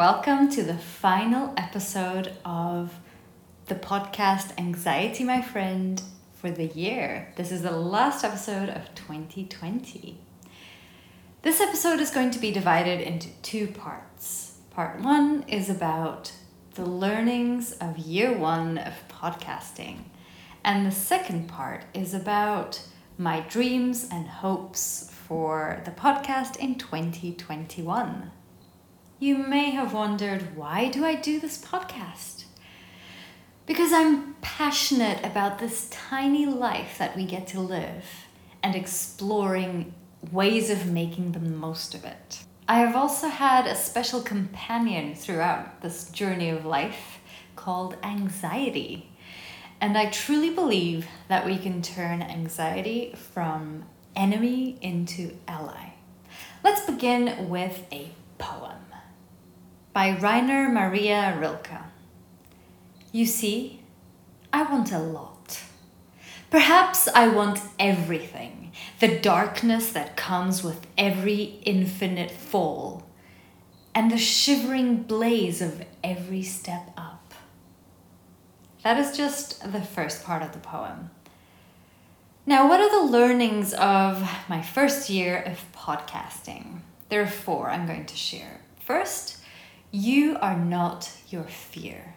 welcome to the final episode of the podcast Anxiety, My Friend, for the year. This is the last episode of 2020. This episode is going to be divided into two parts. Part one is about the learnings of year one of podcasting, and the second part is about my dreams and hopes for the podcast in 2021. You may have wondered why do I do this podcast? Because I'm passionate about this tiny life that we get to live and exploring ways of making the most of it. I have also had a special companion throughout this journey of life called anxiety. And I truly believe that we can turn anxiety from enemy into ally. Let's begin with a poem by Rainer Maria Rilke. You see, I want a lot. Perhaps I want everything the darkness that comes with every infinite fall, and the shivering blaze of every step up. That is just the first part of the poem. Now, what are the learnings of my first year of podcasting? There are four I'm going to share. First, you are not your fear.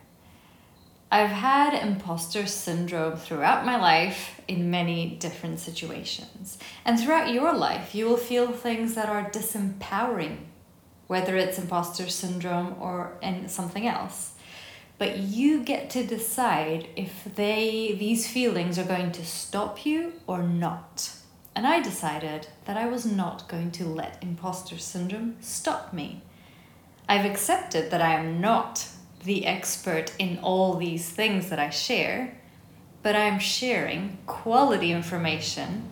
I've had imposter syndrome throughout my life in many different situations. And throughout your life, you will feel things that are disempowering, whether it's imposter syndrome or in something else. But you get to decide if they these feelings are going to stop you or not. And I decided that I was not going to let imposter syndrome stop me. I've accepted that I am not the expert in all these things that I share, but I am sharing quality information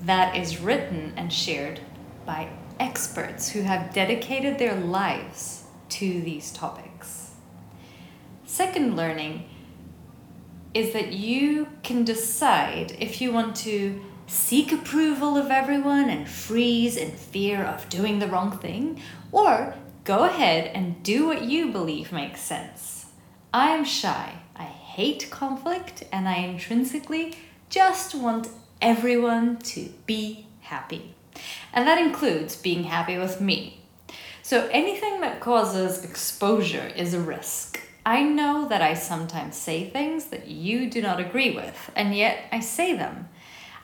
that is written and shared by experts who have dedicated their lives to these topics. Second learning is that you can decide if you want to seek approval of everyone and freeze in fear of doing the wrong thing, or Go ahead and do what you believe makes sense. I am shy. I hate conflict and I intrinsically just want everyone to be happy. And that includes being happy with me. So anything that causes exposure is a risk. I know that I sometimes say things that you do not agree with, and yet I say them.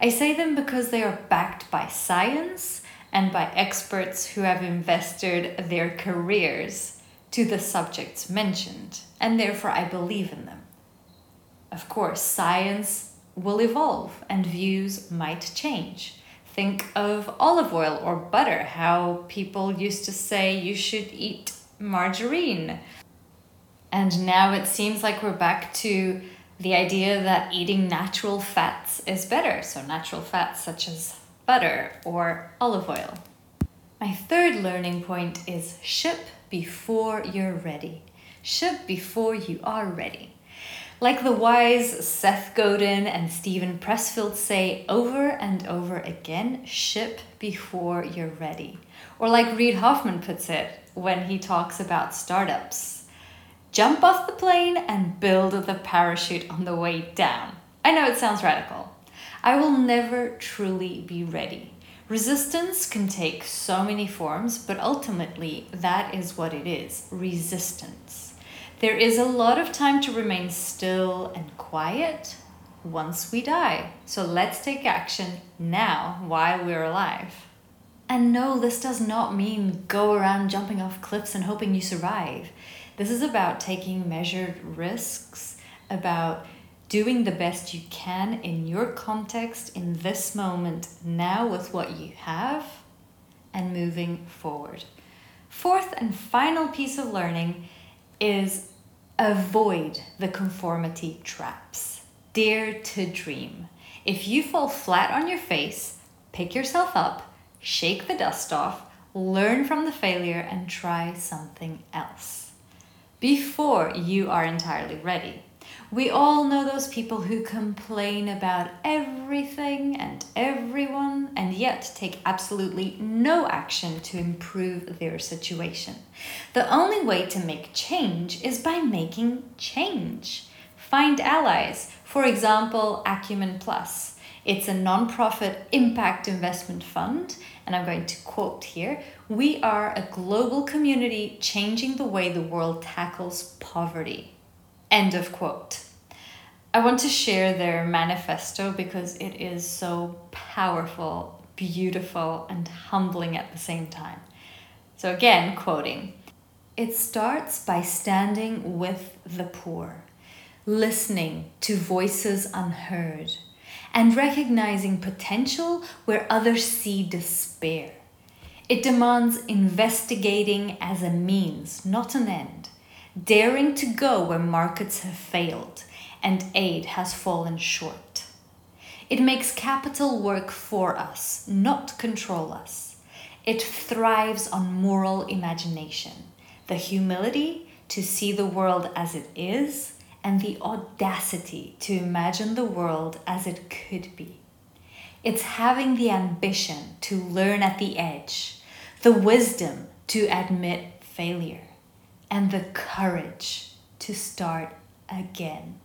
I say them because they are backed by science and by experts who have invested their careers to the subjects mentioned, and therefore I believe in them. Of course, science will evolve and views might change. Think of olive oil or butter, how people used to say you should eat margarine. And now it seems like we're back to the idea that eating natural fats is better. So, natural fats such as butter, or olive oil. My third learning point is ship before you're ready. Ship before you are ready. Like the wise Seth Godin and Steven Pressfield say over and over again, ship before you're ready. Or like Reid Hoffman puts it when he talks about startups jump off the plane and build the parachute on the way down. I know it sounds radical, I will never truly be ready. Resistance can take so many forms, but ultimately, that is what it is resistance. There is a lot of time to remain still and quiet once we die. So let's take action now while we're alive. And no, this does not mean go around jumping off cliffs and hoping you survive. This is about taking measured risks, about doing the best you can in your context in this moment now with what you have and moving forward. Fourth and final piece of learning is avoid the conformity traps. Dare to dream. If you fall flat on your face, pick yourself up, shake the dust off, learn from the failure, and try something else before you are entirely ready. We all know those people who complain about everything and everyone and yet take absolutely no action to improve their situation. The only way to make change is by making change. Find allies, for example, Acumen Plus. It's a non-profit impact investment fund, and I'm going to quote here We are a global community changing the way the world tackles poverty. End of quote. I want to share their manifesto because it is so powerful, beautiful, and humbling at the same time. So, again, quoting It starts by standing with the poor, listening to voices unheard, and recognizing potential where others see despair. It demands investigating as a means, not an end daring to go where markets have failed and aid has fallen short. It makes capital work for us, not control us. It thrives on moral imagination, the humility to see the world as it is, and the audacity to imagine the world as it could be. It's having the ambition to learn at the edge, the wisdom to admit failure and the courage to start again.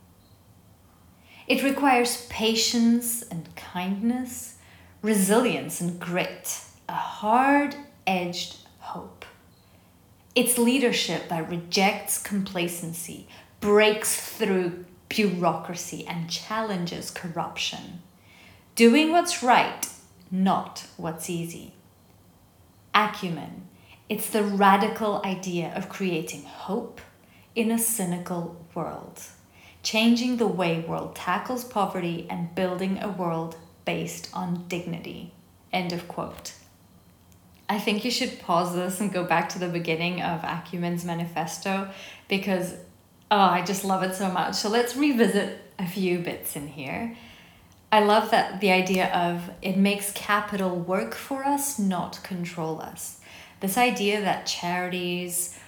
It requires patience and kindness, resilience and grit, a hard edged hope. It's leadership that rejects complacency, breaks through bureaucracy, and challenges corruption. Doing what's right, not what's easy. Acumen it's the radical idea of creating hope in a cynical world, changing the way world tackles poverty and building a world based on dignity. End of quote. I think you should pause this and go back to the beginning of Acumen's manifesto because oh, I just love it so much. So let's revisit a few bits in here. I love that the idea of it makes capital work for us, not control us this idea that charities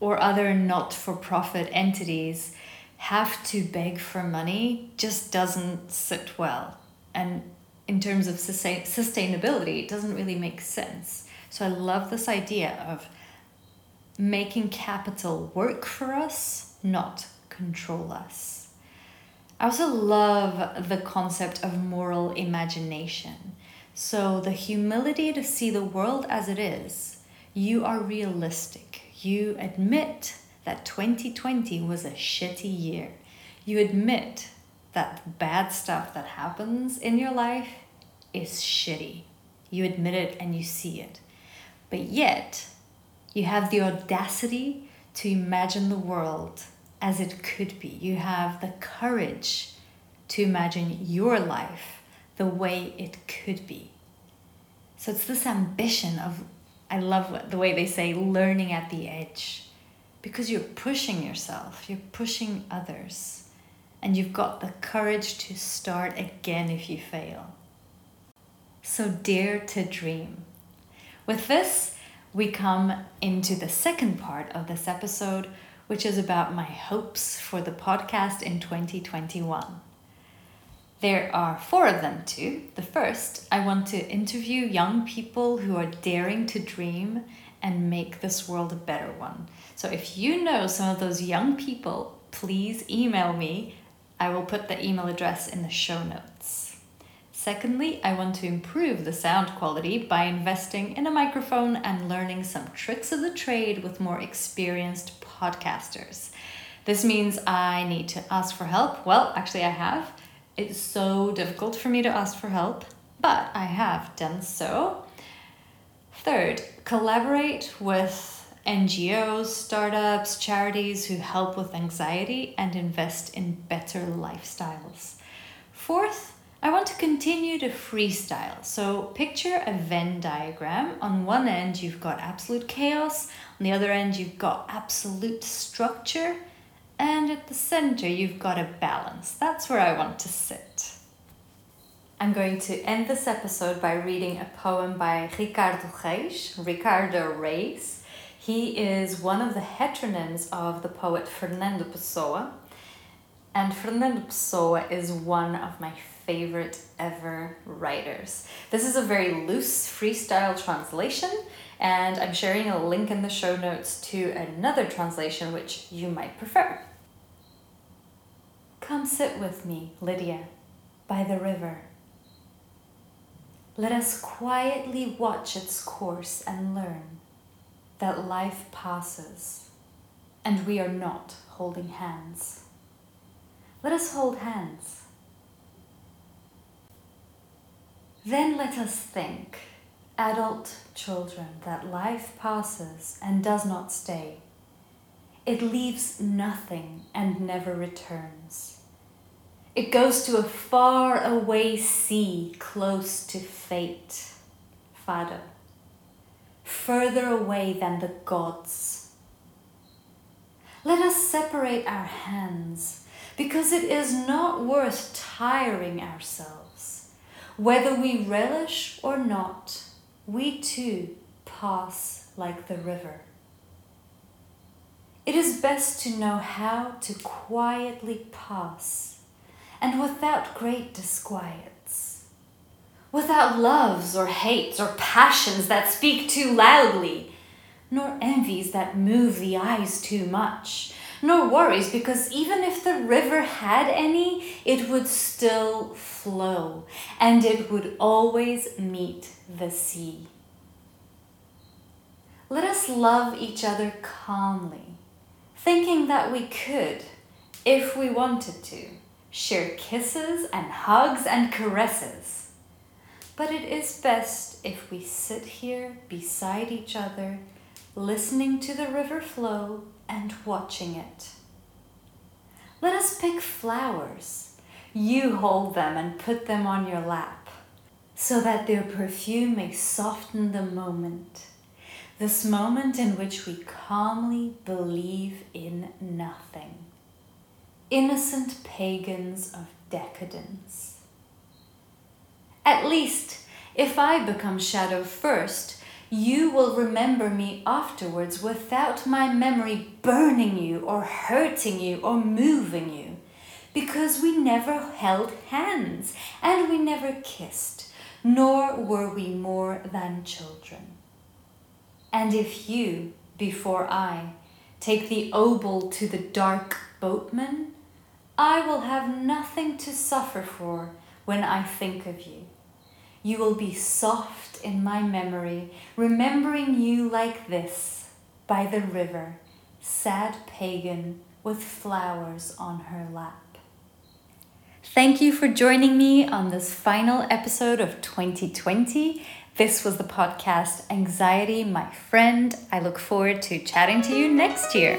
or other not for profit entities have to beg for money just doesn't sit well. And in terms of sustain- sustainability, it doesn't really make sense. So I love this idea of making capital work for us, not control us. I also love the concept of moral imagination. So, the humility to see the world as it is you are realistic. You admit that 2020 was a shitty year. You admit that bad stuff that happens in your life is shitty. You admit it and you see it. But yet, you have the audacity to imagine the world as it could be. You have the courage to imagine your life the way it could be. So it's this ambition of I love the way they say learning at the edge because you're pushing yourself, you're pushing others, and you've got the courage to start again if you fail. So dare to dream. With this, we come into the second part of this episode, which is about my hopes for the podcast in 2021. There are four of them too. The first, I want to interview young people who are daring to dream and make this world a better one. So if you know some of those young people, please email me. I will put the email address in the show notes. Secondly, I want to improve the sound quality by investing in a microphone and learning some tricks of the trade with more experienced podcasters. This means I need to ask for help. Well, actually, I have it's so difficult for me to ask for help, but I have done so. Third, collaborate with NGOs, startups, charities who help with anxiety and invest in better lifestyles. Fourth, I want to continue to freestyle. So picture a Venn diagram. On one end, you've got absolute chaos. On the other end, you've got absolute structure. And at the center, you've got a balance. That's where I want to sit. I'm going to end this episode by reading a poem by Ricardo Reis, Ricardo Reis. He is one of the heteronyms of the poet Fernando Pessoa. And Fernando Pessoa is one of my favorite ever writers. This is a very loose freestyle translation, and I'm sharing a link in the show notes to another translation which you might prefer. Come sit with me, Lydia, by the river. Let us quietly watch its course and learn that life passes and we are not holding hands. Let us hold hands. Then let us think, adult children, that life passes and does not stay. It leaves nothing and never returns. It goes to a far away sea close to fate, Fado, further away than the gods. Let us separate our hands because it is not worth tiring ourselves. Whether we relish or not, we too pass like the river. It is best to know how to quietly pass and without great disquiets, without loves or hates or passions that speak too loudly, nor envies that move the eyes too much, nor worries because even if the river had any, it would still flow and it would always meet the sea. Let us love each other calmly thinking that we could, if we wanted to, share kisses and hugs and caresses. But it is best if we sit here beside each other, listening to the river flow and watching it. Let us pick flowers. You hold them and put them on your lap, so that their perfume may soften the moment this moment in which we calmly believe in nothing. Innocent pagans of decadence. At least, if I become shadow first, you will remember me afterwards without my memory burning you or hurting you or moving you, because we never held hands and we never kissed, nor were we more than children. And if you, before I, take the obol to the dark boatman, I will have nothing to suffer for when I think of you. You will be soft in my memory, remembering you like this, by the river, sad pagan with flowers on her lap. Thank you for joining me on this final episode of 2020 this was the podcast Anxiety, my friend. I look forward to chatting to you next year.